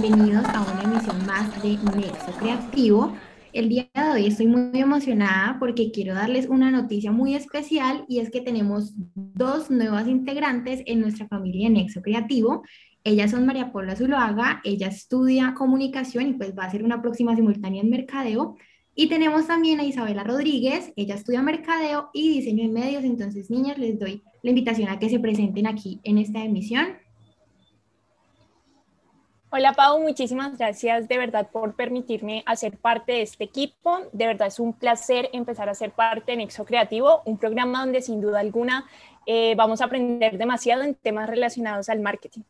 bienvenidos a una emisión más de Nexo Creativo. El día de hoy estoy muy emocionada porque quiero darles una noticia muy especial y es que tenemos dos nuevas integrantes en nuestra familia de Nexo Creativo. Ellas son María Paula Zuloaga, ella estudia comunicación y pues va a ser una próxima simultánea en mercadeo. Y tenemos también a Isabela Rodríguez, ella estudia mercadeo y diseño en medios. Entonces, niñas, les doy la invitación a que se presenten aquí en esta emisión. Hola Pau, muchísimas gracias de verdad por permitirme hacer parte de este equipo. De verdad es un placer empezar a ser parte de Nexo Creativo, un programa donde sin duda alguna eh, vamos a aprender demasiado en temas relacionados al marketing.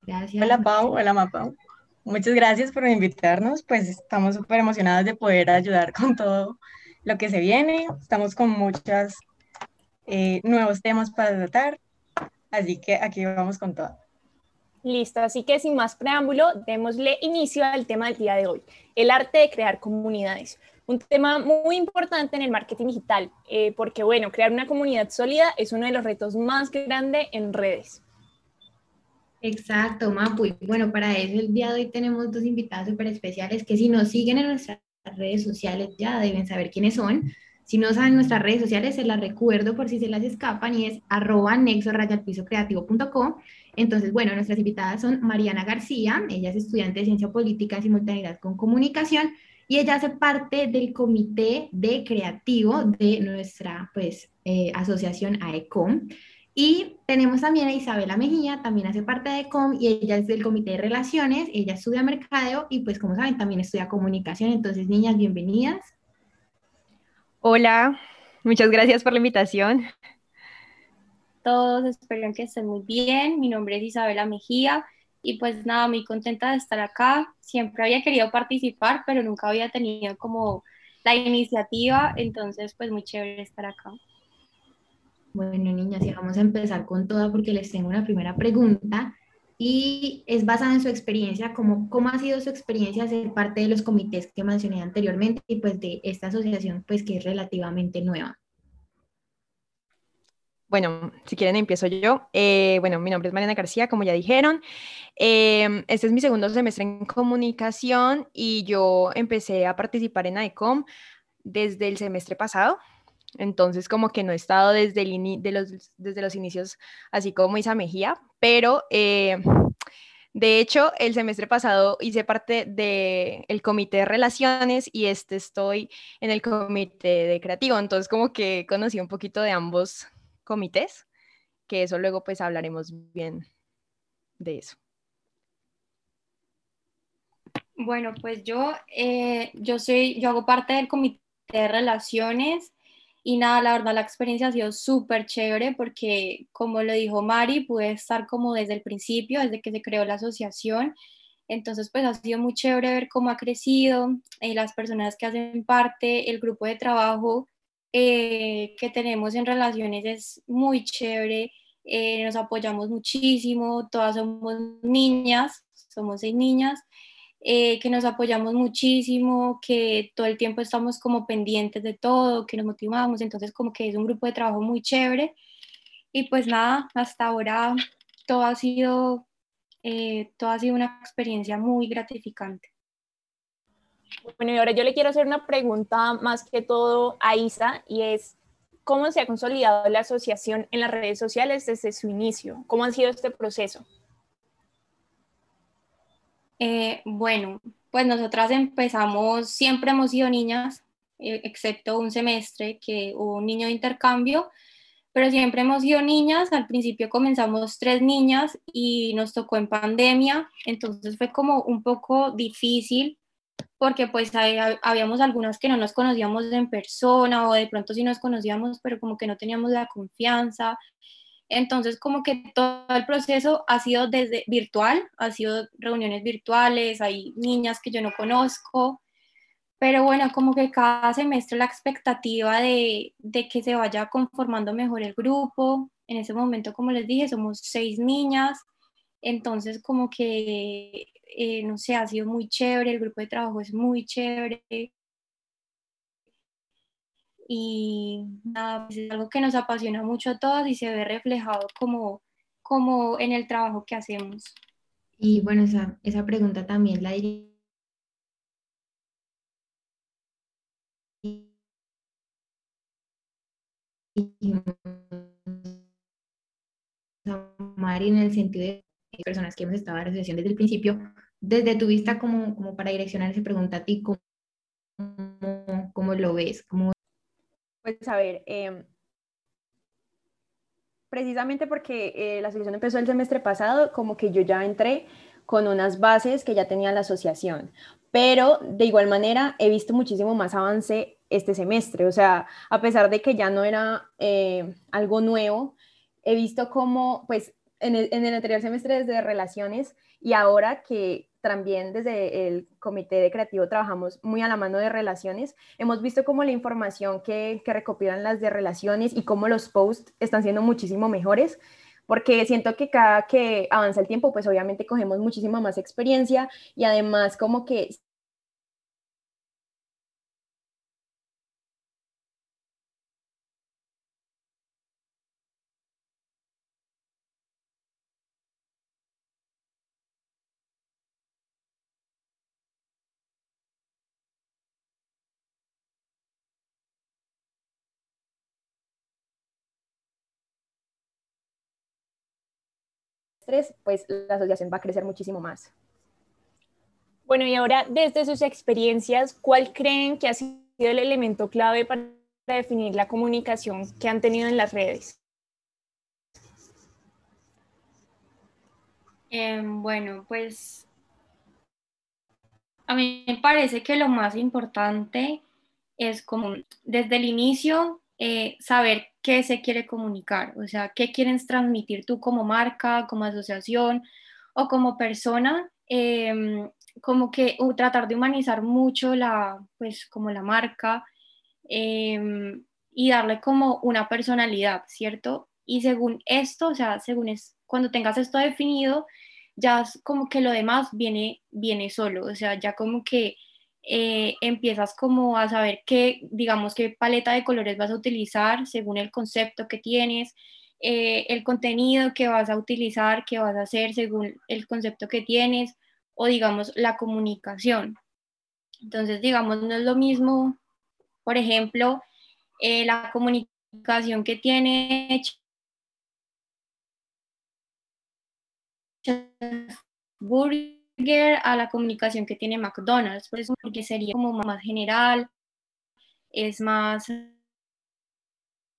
Gracias. Hola Pau, hola Pau. Muchas gracias por invitarnos, pues estamos súper emocionadas de poder ayudar con todo lo que se viene. Estamos con muchos eh, nuevos temas para tratar, así que aquí vamos con todo. Listo, así que sin más preámbulo, démosle inicio al tema del día de hoy, el arte de crear comunidades. Un tema muy importante en el marketing digital, eh, porque bueno, crear una comunidad sólida es uno de los retos más grandes en redes. Exacto, Mapu. Y bueno, para eso el día de hoy tenemos dos invitados súper especiales que si nos siguen en nuestras redes sociales ya deben saber quiénes son. Si no saben nuestras redes sociales, se las recuerdo por si se las escapan y es arroba nexo creativo.com. Entonces, bueno, nuestras invitadas son Mariana García, ella es estudiante de Ciencia Política Simultaneidad con Comunicación y ella hace parte del comité de creativo de nuestra pues, eh, asociación AECOM. Y tenemos también a Isabela Mejía, también hace parte de AECOM y ella es del comité de relaciones, ella estudia mercadeo y pues como saben también estudia comunicación. Entonces, niñas, bienvenidas. Hola, muchas gracias por la invitación. Todos espero que estén muy bien. Mi nombre es Isabela Mejía y pues nada, muy contenta de estar acá. Siempre había querido participar, pero nunca había tenido como la iniciativa, entonces pues muy chévere estar acá. Bueno, niñas, y vamos a empezar con toda porque les tengo una primera pregunta y es basada en su experiencia, cómo, cómo ha sido su experiencia ser parte de los comités que mencioné anteriormente y pues de esta asociación pues que es relativamente nueva. Bueno, si quieren empiezo yo. Eh, bueno, mi nombre es Mariana García, como ya dijeron. Em, este es mi segundo semestre en comunicación y yo empecé a participar en ICOM desde el semestre pasado. Entonces, como que no he estado desde, de los, desde los inicios, así como Isa Mejía, pero eh, de hecho, el semestre pasado hice parte del comité de relaciones y este estoy en el comité de creativo. Entonces, como que conocí un poquito de ambos comités, que eso luego pues hablaremos bien de eso. Bueno, pues yo, eh, yo soy, yo hago parte del comité de relaciones y nada, la verdad la experiencia ha sido súper chévere porque, como lo dijo Mari, pude estar como desde el principio, desde que se creó la asociación. Entonces, pues ha sido muy chévere ver cómo ha crecido, eh, las personas que hacen parte, el grupo de trabajo eh, que tenemos en relaciones es muy chévere, eh, nos apoyamos muchísimo, todas somos niñas, somos seis niñas, eh, que nos apoyamos muchísimo, que todo el tiempo estamos como pendientes de todo, que nos motivamos, entonces como que es un grupo de trabajo muy chévere. Y pues nada, hasta ahora todo ha sido, todo ha sido una experiencia muy gratificante. Bueno, y ahora yo le quiero hacer una pregunta más que todo a Isa y es, ¿cómo se ha consolidado la asociación en las redes sociales desde su inicio? ¿Cómo ha sido este proceso? Eh, bueno, pues nosotras empezamos, siempre hemos sido niñas, eh, excepto un semestre que hubo un niño de intercambio, pero siempre hemos sido niñas. Al principio comenzamos tres niñas y nos tocó en pandemia, entonces fue como un poco difícil porque pues habíamos algunas que no nos conocíamos en persona o de pronto sí nos conocíamos, pero como que no teníamos la confianza. Entonces, como que todo el proceso ha sido desde virtual, ha sido reuniones virtuales, hay niñas que yo no conozco, pero bueno, como que cada semestre la expectativa de, de que se vaya conformando mejor el grupo. En ese momento, como les dije, somos seis niñas, entonces como que, eh, no sé, ha sido muy chévere, el grupo de trabajo es muy chévere, y nada, pues, es algo que nos apasiona mucho a todos y se ve reflejado como, como en el trabajo que hacemos. Y bueno, esa, esa pregunta también la diría Mari en el sentido de personas que hemos estado en la asociación desde el principio, desde tu vista como, como para direccionar esa pregunta a ti, ¿cómo, cómo lo ves? ¿Cómo... Pues a ver, eh, precisamente porque eh, la asociación empezó el semestre pasado, como que yo ya entré con unas bases que ya tenía la asociación, pero de igual manera he visto muchísimo más avance este semestre, o sea, a pesar de que ya no era eh, algo nuevo, he visto cómo, pues, en el, anterior semestre desde relaciones y ahora que también desde el comité de creativo trabajamos muy a la mano de relaciones. Hemos visto cómo la información que, que recopilan las de relaciones y cómo los posts están siendo muchísimo mejores porque siento que cada que avanza el tiempo, pues obviamente cogemos muchísima más experiencia y además como que pues la asociación va a crecer muchísimo más. Bueno, y ahora desde sus experiencias, ¿cuál creen que ha sido el elemento clave para definir la comunicación que han tenido en las redes? Em, bueno, pues a mí me parece que lo más importante es como desde el inicio eh, saber qué se quiere comunicar, o sea, qué quieres transmitir tú como marca, como asociación o como persona, em, como que tratar de humanizar mucho la, pues, como la marca em, y darle como una personalidad, ¿cierto? Y según esto, o sea, según es, cuando tengas esto definido, ya como que lo demás viene, viene solo, o sea, ya como que eh, empiezas como a saber qué, digamos, qué paleta de colores vas a utilizar según el concepto que tienes, eh, el contenido que vas a utilizar, que vas a hacer según el concepto que tienes o digamos la comunicación. Entonces, digamos, no es lo mismo, por ejemplo, eh, la comunicación que tiene a la comunicación que tiene McDonald's, por eso porque sería como más general, es más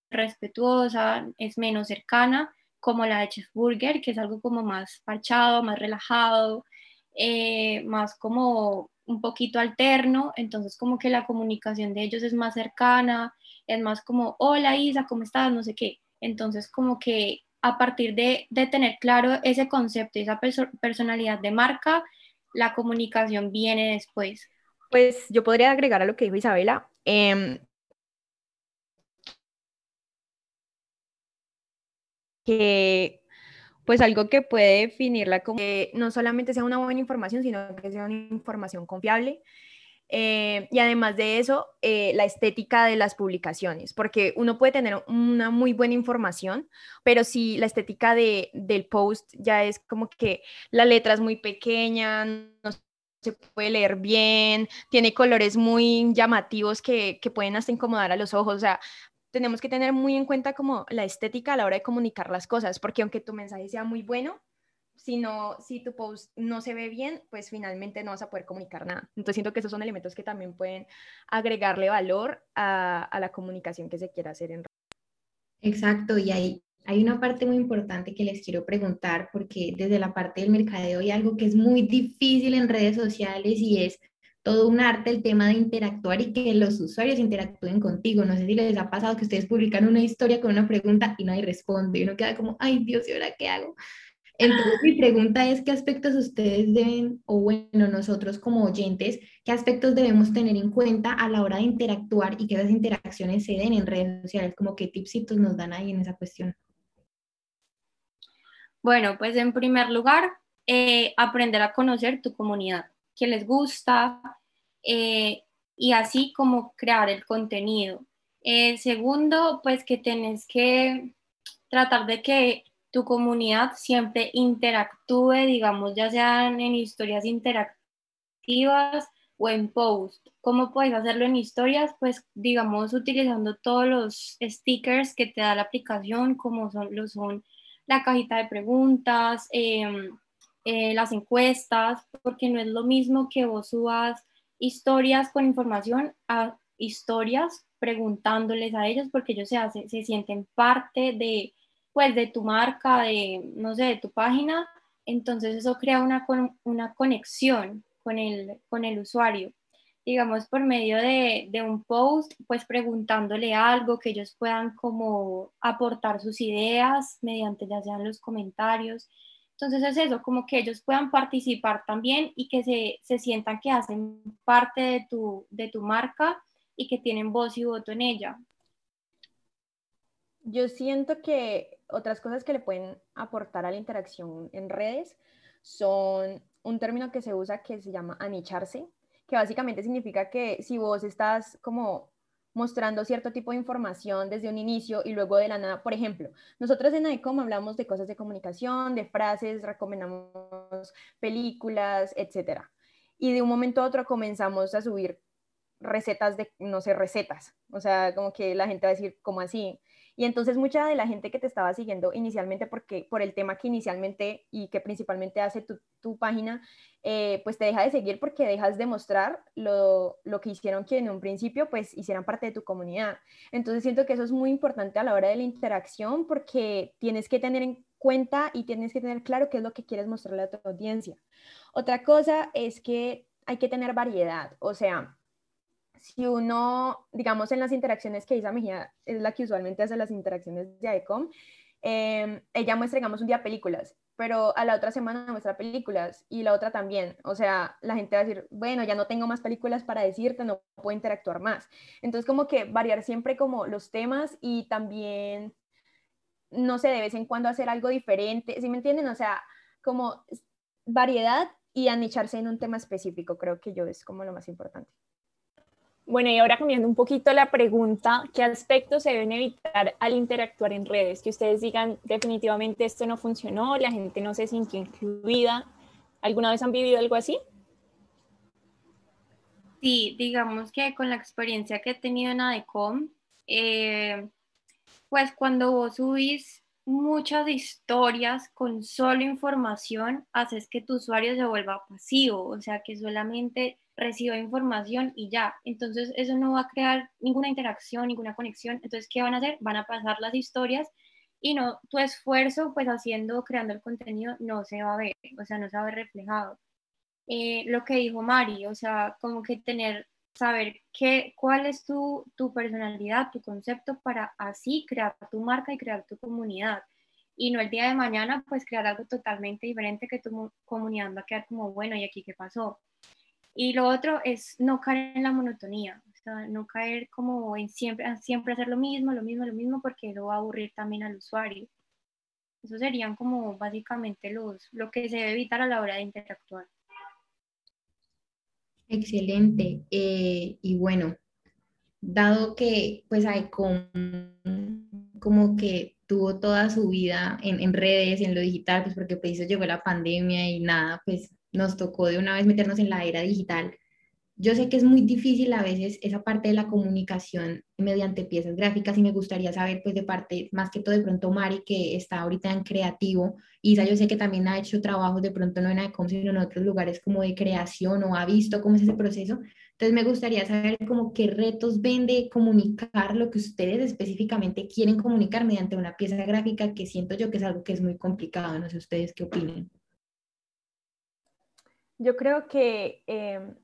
respetuosa, es menos cercana, como la de Chef Burger, que es algo como más parchado, más relajado, eh, más como un poquito alterno, entonces como que la comunicación de ellos es más cercana, es más como, hola Isa, ¿cómo estás? No sé qué. Entonces como que a partir de, tener claro ese concepto y esa personalidad de marca, la comunicación viene después. Pues yo podría agregar a lo que dijo Isabela. Em, que pues algo que puede definirla como que no solamente sea una buena información, sino que sea una información confiable eh, y además de eso, eh, la estética de las publicaciones, porque uno puede tener una muy buena información, pero si la estética de, del post ya es como que la letra es muy pequeña, no se puede leer bien, tiene colores muy llamativos que, que pueden hasta incomodar a los ojos, o sea, tenemos que tener muy en cuenta como la estética a la hora de comunicar las cosas, porque aunque tu mensaje sea muy bueno, si, no, si tu post no se ve bien, pues finalmente no vas a poder comunicar nada. Entonces siento que esos son elementos que también pueden agregarle valor a, a la comunicación que se quiera hacer en Exacto, y ahí hay una parte muy importante que les quiero preguntar, porque desde la parte del mercadeo hay algo que es muy difícil en redes sociales y es todo un arte el tema de interactuar y que los usuarios interactúen contigo. No sé si les ha pasado que ustedes publican una historia con una pregunta y nadie responde y uno queda como, ay Dios, ¿y ahora qué hago? Entonces mi pregunta es, ¿qué aspectos ustedes deben, o bueno, nosotros como oyentes, qué aspectos debemos tener en cuenta a la hora de interactuar y que esas interacciones se den en redes sociales? Como qué tipsitos nos dan ahí en esa cuestión. Bueno, pues en primer lugar, eh, aprender a conocer tu comunidad, qué les gusta eh, y así como crear el contenido. Eh, segundo, pues que tenés que tratar de que tu comunidad siempre interactúe, digamos, ya sean en historias interactivas o en post. ¿Cómo puedes hacerlo en historias? Pues digamos utilizando todos los stickers que te da la aplicación, como son, lo son la cajita de preguntas, em, eh, las encuestas, porque no es lo mismo que vos subas historias con información a historias preguntándoles a ellos, porque ellos se, hacen, se sienten parte de, pues, de tu marca, de, no sé, de tu página, entonces eso crea una, una conexión con el, con el usuario. Digamos, por medio de, de, un post, pues preguntándole algo, que ellos puedan como aportar sus ideas mediante ya sean los comentarios. Entonces es eso, como que ellos puedan participar también y que se, se sientan que hacen parte de tu, de tu marca y que tienen voz y voto en ella. Yo siento que otras cosas que le pueden aportar a la interacción en redes son un término que se usa que se llama anicharse, que básicamente significa que si vos estás como mostrando cierto tipo de información desde un inicio y luego de la nada, por ejemplo, nosotros en ICOM hablamos de cosas de comunicación, de frases, recomendamos películas, etcétera. Y de un momento a otro comenzamos a subir recetas de, no sé, recetas. O sea, como que la gente va a decir, ¿cómo así? Y entonces mucha de la gente que te estaba siguiendo inicialmente, porque por el tema que inicialmente y que principalmente hace tu, tu página, eh, pues te deja de seguir porque dejas de mostrar lo, lo, que hicieron que en un principio pues hicieran parte de tu comunidad. Entonces siento que eso es muy importante a la hora de la interacción porque tienes que tener en cuenta y tienes que tener claro qué es lo que quieres mostrarle a tu audiencia. Otra cosa es que hay que tener variedad, o sea, si uno, digamos, en las interacciones que Isa Mejía es la que usualmente hace las interacciones de ICOM, em, ella muestra, digamos, un día películas, pero a la otra semana muestra películas y la otra también. O sea, la gente va a decir, bueno, ya no tengo más películas para decirte, no puedo interactuar más. Entonces, como que variar siempre como los temas y también, no sé, de vez en cuando hacer algo diferente, ¿sí me entienden? O sea, como variedad y anicharse en un tema específico, creo que yo es como lo más importante. Bueno, y ahora cambiando un poquito la pregunta, ¿qué aspectos se deben evitar al interactuar en redes? Que ustedes digan, definitivamente esto no funcionó, la gente no se sintió incluida. ¿Alguna vez han vivido algo así? Sí, digamos que con la experiencia que he tenido en ADECOM, eh, pues cuando vos subís muchas historias con solo información, haces que tu usuario se vuelva pasivo, o sea, que solamente reciba información y ya. Entonces eso no va a crear ninguna interacción, ninguna conexión. Entonces, ¿qué van a hacer? Van a pasar las historias y no, tu esfuerzo pues haciendo, creando el contenido no se va a ver, o sea, no se va a ver reflejado. Eh, lo que dijo Mari, o sea, como que tener, saber qué, cuál es tu, tu personalidad, tu concepto para así crear tu marca y crear tu comunidad y no el día de mañana pues crear algo totalmente diferente que tu comunidad va a quedar como, bueno, ¿y aquí qué pasó? Y lo otro es no caer en la monotonía, o sea, no caer como en siempre, siempre hacer lo mismo, lo mismo, lo mismo, porque eso va a aburrir también al usuario. Eso serían como básicamente los, lo que se debe evitar a la hora de interactuar. Excelente. Eh, y bueno, dado que pues hay como, como que tuvo toda su vida en, en, redes, en lo digital, pues porque pues llegó la pandemia y nada, pues nos tocó de una vez meternos en la era digital. Yo sé que es muy difícil a veces esa parte de la comunicación mediante piezas gráficas y me gustaría saber pues de parte, más que todo de pronto Mari que está ahorita en creativo, Isa yo sé que también ha hecho trabajos de pronto no en AECOM sino en otros lugares como de creación o ha visto cómo es ese proceso. Entonces me gustaría saber como qué retos ven de comunicar lo que ustedes específicamente quieren comunicar mediante una pieza gráfica que siento yo que es algo que es muy complicado, no sé ustedes qué opinan. Yo creo que em,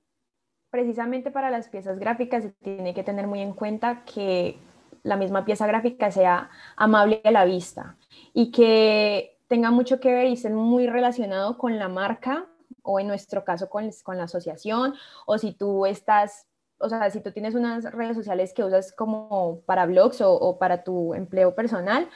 precisamente para las piezas gráficas se tiene que tener muy en cuenta que la misma pieza gráfica sea amable a la vista y que tenga mucho que ver y esté muy relacionado con la marca o en nuestro caso con, con la asociación o si tú estás o sea, si tú tienes unas redes sociales que usas como para blogs o, o, para tu empleo personal,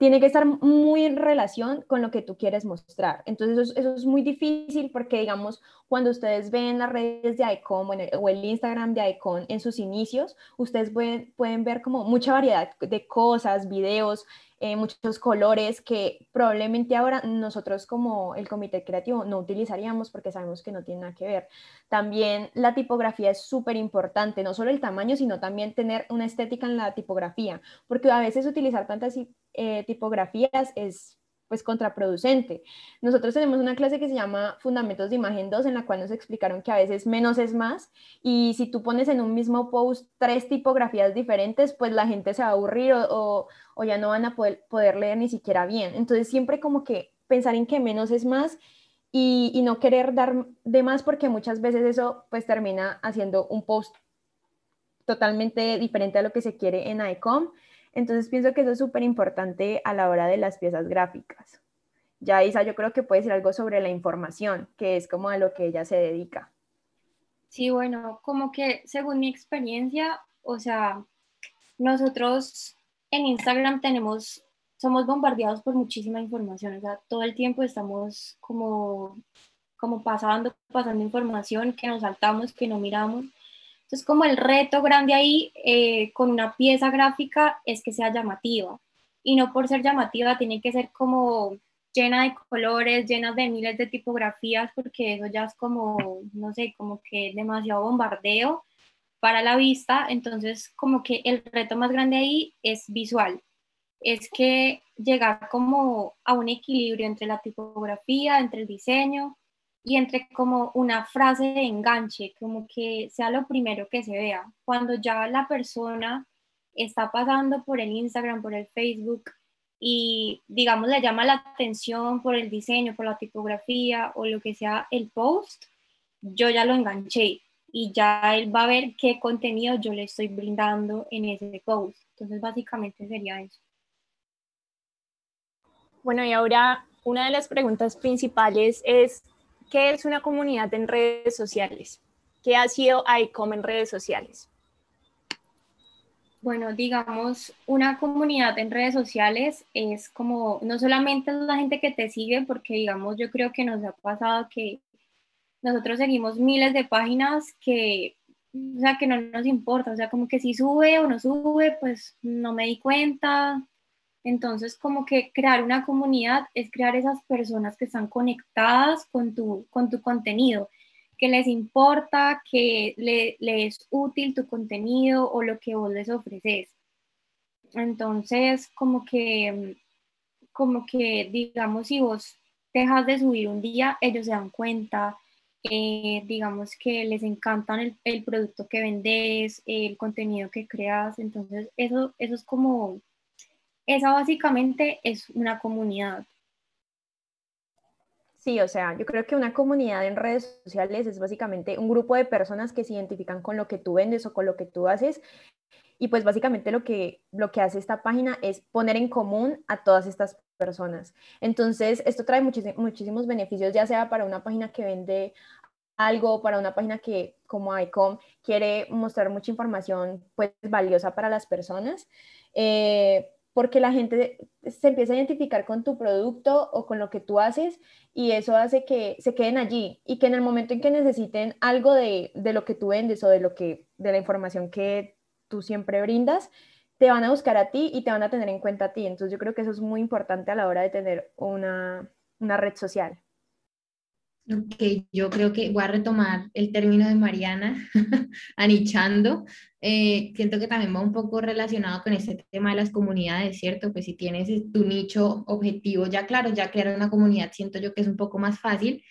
tiene que estar muy en relación con lo que tú quieres mostrar. Entonces eso, es muy difícil porque, digamos, cuando ustedes ven las redes de ICON o el Instagram de ICON en sus inicios, ustedes pueden, pueden ver como mucha variedad de cosas, videos, eh, muchos colores que probablemente ahora nosotros como el comité creativo no utilizaríamos porque sabemos que no tiene nada que ver. También la tipografía es súper importante, no solo el tamaño, sino también tener una estética en la tipografía, porque a veces utilizar tantas eh, tipografías es pues contraproducente. Nosotros tenemos una clase que se llama Fundamentos de Imagen 2, en la cual nos explicaron que a veces menos es más, y si tú pones en un mismo post tres tipografías diferentes, pues la gente se va a aburrir o, ya no van a poder, poder, leer ni siquiera bien. Entonces siempre como que pensar en que menos es más y, y no querer dar de más porque muchas veces eso pues termina haciendo un post totalmente diferente a lo que se quiere en ICOM entonces pienso que eso es súper importante a la hora de las piezas gráficas. Ya Isa, yo creo que puede ser algo sobre la información, que es como a lo que ella se dedica. Sí, bueno, como que según mi experiencia, o sea, nosotros en Instagram tenemos, somos bombardeados por muchísima información, o sea, todo el tiempo estamos como, como pasando, pasando información que nos saltamos, que no miramos. Entonces, como el reto grande ahí eh, con una pieza gráfica es que sea llamativa. Y no por ser llamativa, tiene que ser como llena de colores, llena de miles de tipografías, porque eso ya es como, no sé, como que demasiado bombardeo para la vista. Entonces, como que el reto más grande ahí es visual. Es que llegar como a un equilibrio entre la tipografía, entre el diseño y entre como una frase de enganche, como que sea lo primero que se vea. Cuando ya la persona está pasando por el Instagram, por el Facebook y digamos le llama la atención por el diseño, por la tipografía o lo que sea el post, yo ya lo enganché y ya él va a ver qué contenido yo le estoy brindando en ese post. Entonces básicamente sería eso. Bueno, y ahora una de las preguntas principales es ¿Qué es una comunidad en redes sociales? ¿Qué ha sido ICOM en redes sociales? Bueno, digamos, una comunidad en redes sociales es como, no solamente la gente que te sigue, porque digamos, yo creo que nos ha pasado que nosotros seguimos miles de páginas que, o sea, que no nos importa, o sea, como que si sube o no sube, pues no me di cuenta, entonces, como que crear una comunidad es crear esas personas que están conectadas con tu, con tu contenido, que les importa, que le, es útil tu contenido o lo que vos les ofreces. Entonces, como que, como que, digamos, si vos dejas de subir un día, ellos se dan cuenta, eh, digamos que les encantan el, el, producto que vendes, el contenido que creas, entonces eso, eso es como esa básicamente es una comunidad. Sí, o sea, yo creo que una comunidad en redes sociales es básicamente un grupo de personas que se identifican con lo que tú vendes o con lo que tú haces. Y pues básicamente lo que, lo que hace esta página es poner en común a todas estas personas. Entonces, esto trae muchísimos beneficios, ya sea para una página que vende algo, para una página que como ICOM quiere mostrar mucha información pues valiosa para las personas. Eh, porque la gente se empieza a identificar con tu producto o con lo que tú haces y eso hace que se queden allí y que en el momento en que necesiten algo de, lo que tú vendes o de, lo que, de la información que tú siempre brindas, te van a buscar a ti y te van a tener en cuenta a ti. Entonces yo creo que eso es muy importante a la hora de tener una, una red social. Ok, yo creo que voy a retomar el término de Mariana, anichando. Eh, siento que también va un poco relacionado con este tema de las comunidades, ¿cierto? Pues si tienes tu nicho objetivo ya claro, ya crear una comunidad, siento yo que es un poco más fácil.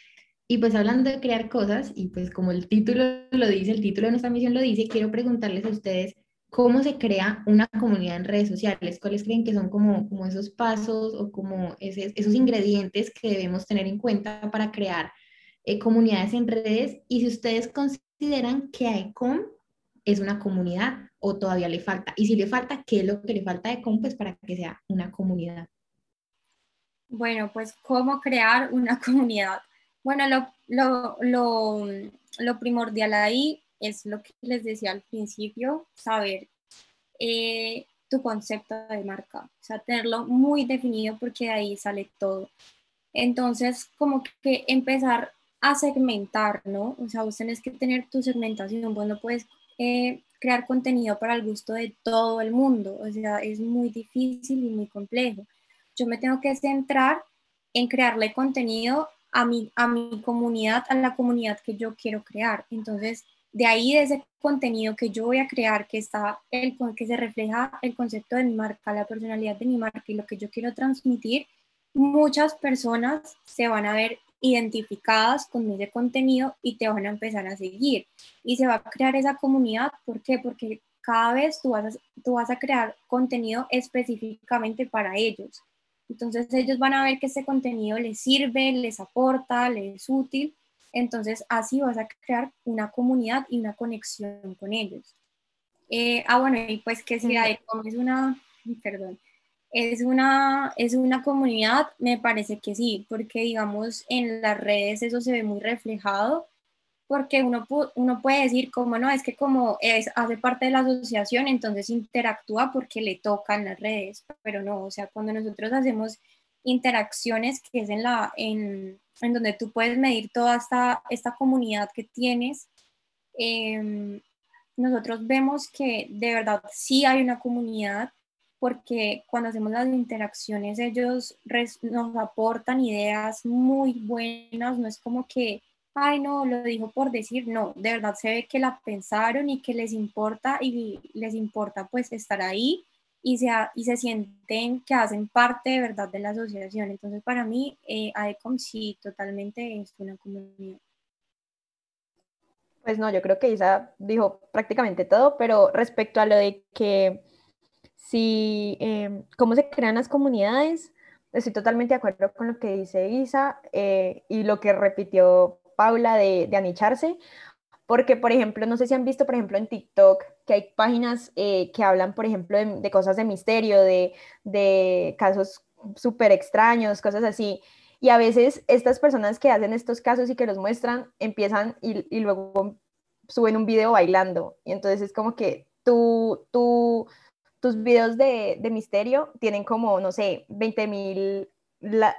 Y pues hablando de crear cosas, y pues como el título lo dice, el título de nuestra misión lo dice, quiero preguntarles a ustedes cómo se crea una comunidad en redes sociales, cuáles creen que son como, como esos pasos o como esos ingredientes que debemos tener en cuenta para crear eh, comunidades en redes y si ustedes consideran que ICOM es una comunidad o todavía le falta. Y si le falta, ¿qué es lo que le falta a ICOM pues, para que sea una comunidad? Bueno, pues cómo crear una comunidad. Bueno, lo, lo, lo, lo primordial ahí es lo que les decía al principio, saber eh, tu concepto de marca, o sea, tenerlo muy definido porque de ahí sale todo. Entonces, como que empezar a segmentar, ¿no? O sea, vos tenés que tener tu segmentación, vos no puedes eh, crear contenido para el gusto de todo el mundo, o sea, es muy difícil y muy complejo. Yo me tengo que centrar en crearle contenido a mi, a mi comunidad, a la comunidad que yo quiero crear. Entonces, de ahí, de ese contenido que yo voy a crear, que, está el, que se refleja el concepto de mi marca, la personalidad de mi marca y lo que yo quiero transmitir, muchas personas se van a ver identificadas con ese contenido y te van a empezar a seguir. Y se va a crear esa comunidad. ¿Por qué? Porque cada vez tú vas a, tú vas a crear contenido específicamente para ellos. Entonces ellos van a ver que ese contenido les sirve, les aporta, les es útil. Entonces así vas a crear una comunidad y una conexión con ellos. Eh, ah, bueno, y pues que si es una, perdón, es una, es una comunidad, me parece que sí, porque digamos en las redes eso se ve muy reflejado, porque uno, uno puede decir como no, es que como es, hace parte de la asociación, entonces interactúa porque le tocan las redes, pero no, o sea, cuando nosotros hacemos interacciones que es en, la, en, en donde tú puedes medir toda esta, esta comunidad que tienes, em, nosotros vemos que de verdad sí hay una comunidad porque cuando hacemos las interacciones ellos nos aportan ideas muy buenas, no es como que, ay no, lo dijo por decir, no, de verdad se ve que la pensaron y que les importa y les importa pues estar ahí y se, y se sienten que hacen parte de verdad de la asociación. Entonces para mí eh, AECOM sí totalmente es una comunidad. Pues no, yo creo que Isa dijo prácticamente todo, pero respecto a lo de que si, em, cómo se crean las comunidades, estoy totalmente de acuerdo con lo que dice Isa eh, y lo que repitió Paula de, de, anicharse, porque, por ejemplo, no sé si han visto, por ejemplo, en TikTok, que hay páginas eh, que hablan, por ejemplo, de, cosas de misterio, de, de casos súper extraños, cosas así. Y a veces estas personas que hacen estos casos y que los muestran, empiezan y, y luego suben un video bailando. Y entonces es como que tú, tú tus videos de, de misterio tienen como, no sé, 20 mil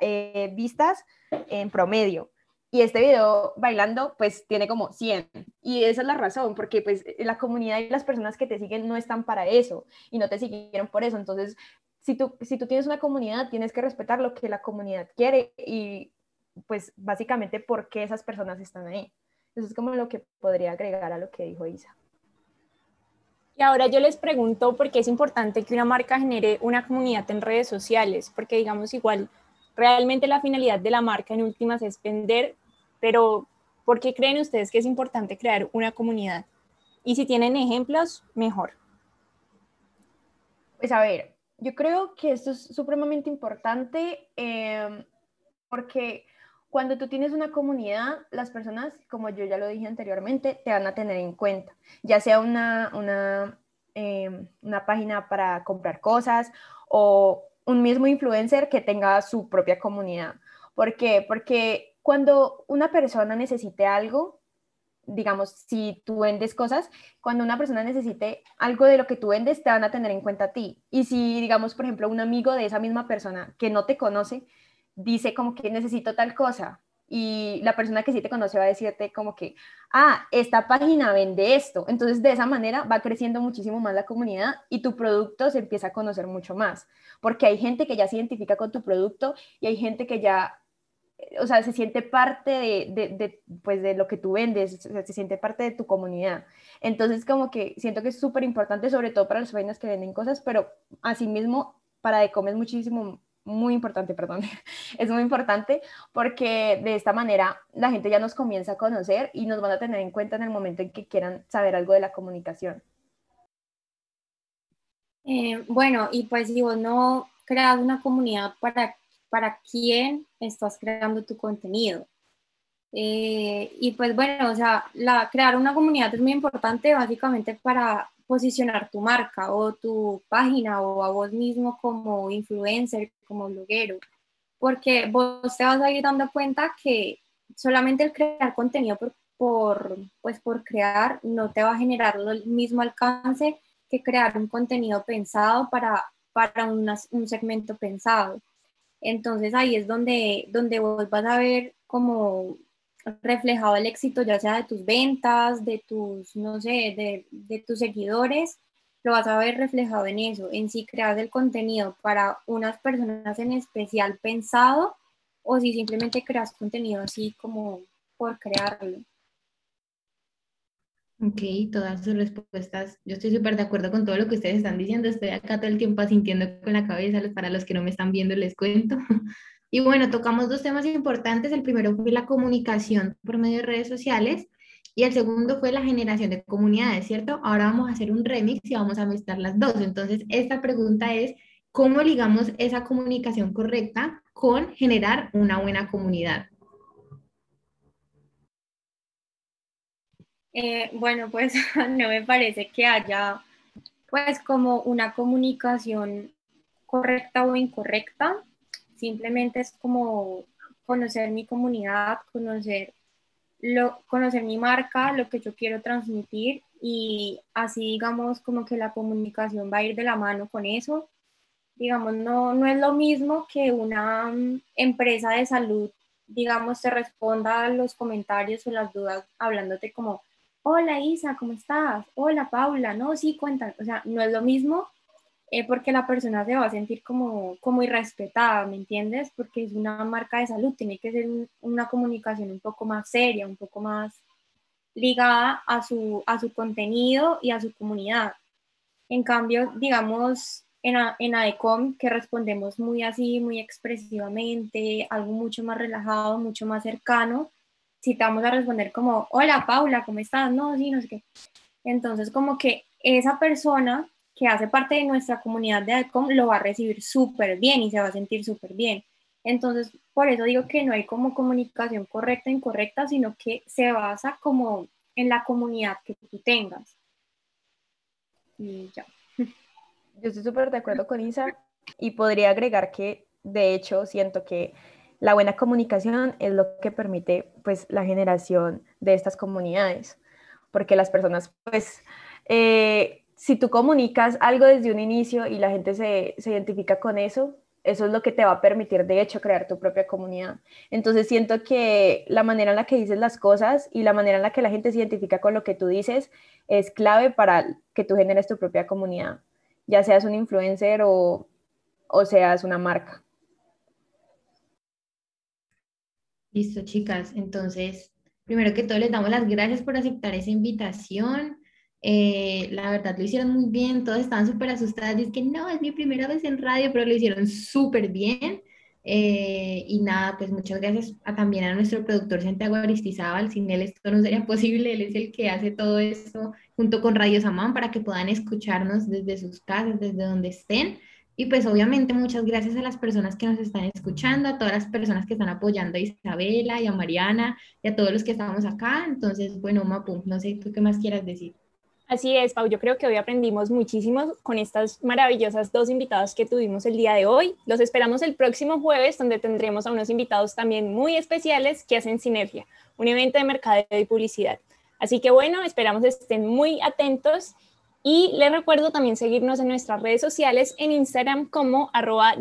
eh, vistas en promedio. Y este video bailando, pues tiene como 100. Y esa es la razón, porque pues la comunidad y las personas que te siguen no están para eso y no te siguieron por eso. Entonces, si tú, si tú tienes una comunidad, tienes que respetar lo que la comunidad quiere y pues básicamente por qué esas personas están ahí. Eso es como lo que podría agregar a lo que dijo Isa. Y ahora yo les pregunto por qué es importante que una marca genere una comunidad en redes sociales, porque digamos igual, realmente la finalidad de la marca en últimas es vender, pero ¿por qué creen ustedes que es importante crear una comunidad? Y si tienen ejemplos, mejor. Pues a ver, yo creo que esto es supremamente importante em, porque cuando tú tienes una comunidad, las personas, como yo ya lo dije anteriormente, te van a tener en cuenta, ya sea una, una, em, una página para comprar cosas o un mismo influencer que tenga su propia comunidad. ¿Por qué? Porque cuando una persona necesite algo, digamos, si tú vendes cosas, cuando una persona necesite algo de lo que tú vendes, te van a tener en cuenta a ti. Y si, digamos, por ejemplo, un amigo de esa misma persona que no te conoce, dice como que necesito tal cosa y la persona que sí te conoce va a decirte como que, ah, esta página vende esto. Entonces de esa manera va creciendo muchísimo más la comunidad y tu producto se empieza a conocer mucho más, porque hay gente que ya se identifica con tu producto y hay gente que ya, o sea, se siente parte de, pues de lo que tú vendes, se siente parte de tu comunidad. Entonces como que siento que es súper importante, sobre todo para las páginas que venden cosas, pero asimismo para Decom es muchísimo muy importante, perdón, es muy importante porque de esta manera la gente ya nos comienza a conocer y nos van a tener en cuenta en el momento en que quieran saber algo de la comunicación. Eh, bueno, y pues si vos no creas una comunidad para, para quién estás creando tu contenido. Eh, y pues bueno, o sea, la, crear una comunidad es muy importante básicamente para posicionar tu marca o tu página o a vos mismo como influencer, como bloguero, porque vos te vas a ir dando cuenta que solamente el crear contenido por, por, pues por crear no te va a generar el mismo alcance que crear un contenido pensado para, para un segmento pensado. Entonces ahí es donde, donde vos vas a ver como reflejado el éxito, ya sea de tus ventas, de tus, no sé, de, de tus seguidores, lo vas a ver reflejado en eso, en si creas el contenido para unas personas en especial pensado o si simplemente creas contenido así como por crearlo. Ok, todas sus respuestas. Yo estoy súper de acuerdo con todo lo que ustedes están diciendo. Estoy acá todo el tiempo asintiendo con la cabeza. Para los que no me están viendo, les cuento. Y bueno, tocamos dos temas importantes. El primero fue la comunicación por medio de redes sociales y el segundo fue la generación de comunidades, ¿cierto? Ahora vamos a hacer un remix y vamos a mezclar las dos. Entonces, esta pregunta es, ¿cómo ligamos esa comunicación correcta con generar una buena comunidad? Eh, bueno, pues no me parece que haya pues como una comunicación correcta o incorrecta, simplemente es como conocer mi comunidad, conocer, lo, conocer mi marca, lo que yo quiero transmitir y así digamos como que la comunicación va a ir de la mano con eso. Digamos, no, no es lo mismo que una mm, empresa de salud, digamos, te responda a los comentarios o las dudas hablándote como, hola Isa, ¿cómo estás? Hola Paula, no, sí, cuentan, o sea, no es lo mismo eh, porque la persona se va a sentir como, como irrespetada, ¿me entiendes? Porque es una marca de salud, tiene que ser una comunicación un poco más seria, un poco más ligada a su, a su contenido y a su comunidad. En cambio, digamos, en, en ADECOM, que respondemos muy así, muy expresivamente, algo mucho más relajado, mucho más cercano, citamos a responder como, hola Paula, ¿cómo estás? No, sí, no sé qué. Entonces, como que esa persona que hace parte de nuestra comunidad de ADCOM lo va a recibir súper bien y se va a sentir súper bien. Entonces, por eso digo que no hay como comunicación correcta e incorrecta, sino que se basa como en la comunidad que tú tengas. Y ya. Yo estoy súper de acuerdo con Isa y podría agregar que, de hecho, siento que la buena comunicación es lo que permite pues la generación de estas comunidades, porque las personas pues eh, si tú comunicas algo desde un inicio y la gente se, se, identifica con eso, eso es lo que te va a permitir de hecho crear tu propia comunidad. Entonces siento que la manera en la que dices las cosas y la manera en la que la gente se identifica con lo que tú dices es clave para que tú generes tu propia comunidad, ya seas un influencer o, o seas una marca. Listo, chicas. Entonces, primero que todo, les damos las gracias por aceptar esa invitación. Eh, la verdad lo hicieron muy bien, todos estaban súper asustadas, dicen que no, es mi primera vez en radio, pero lo hicieron súper bien. Eh, y nada, pues muchas gracias también a nuestro productor Santiago Aristizábal, sin él esto no sería posible, él es el que hace todo esto junto con Radio Samán para que puedan escucharnos desde sus casas, desde donde estén. Y pues obviamente muchas gracias a las personas que nos están escuchando, a todas las personas que están apoyando a Isabela y a Mariana y a todos los que estamos acá. Entonces, bueno, Mapu, no sé, ¿tú qué más quieras decir? Así es, Pau, yo creo que hoy aprendimos muchísimo con estas maravillosas dos invitados que tuvimos el día de hoy. Los esperamos el próximo jueves, donde tendremos a unos invitados también muy especiales que hacen Sinergia, un evento de mercadeo y publicidad. Así que bueno, esperamos estén muy atentos y les recuerdo también seguirnos en nuestras redes sociales en Instagram como arroba.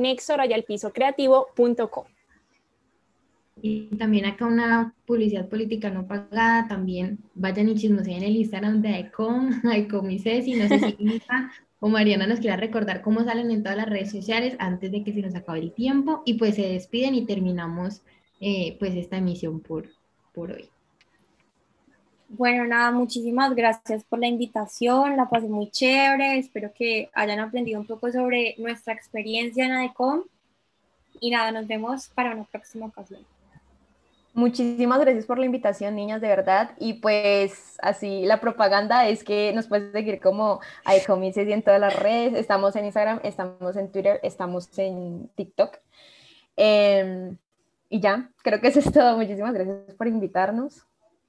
Y también acá una publicidad política no pagada, también vayan y chismoseen en el Instagram de ICOM, ICOM y Ceci, no sé si Lisa o Mariana nos quiera recordar cómo salen en todas las redes sociales antes de que se nos acabe el tiempo y pues se despiden y terminamos eh, pues esta emisión por, por hoy. Bueno, nada, muchísimas gracias por la invitación, la pasé muy chévere, espero que hayan aprendido un poco sobre nuestra experiencia en ADECOM y nada, nos vemos para una próxima ocasión. Muchísimas gracias por la invitación, niñas, de verdad. Y pues así la propaganda es que nos puedes seguir como ADECOMICES y en todas las redes. Estamos en Instagram, estamos en Twitter, estamos en TikTok. Em, y ya, creo que eso es todo. Muchísimas gracias por invitarnos.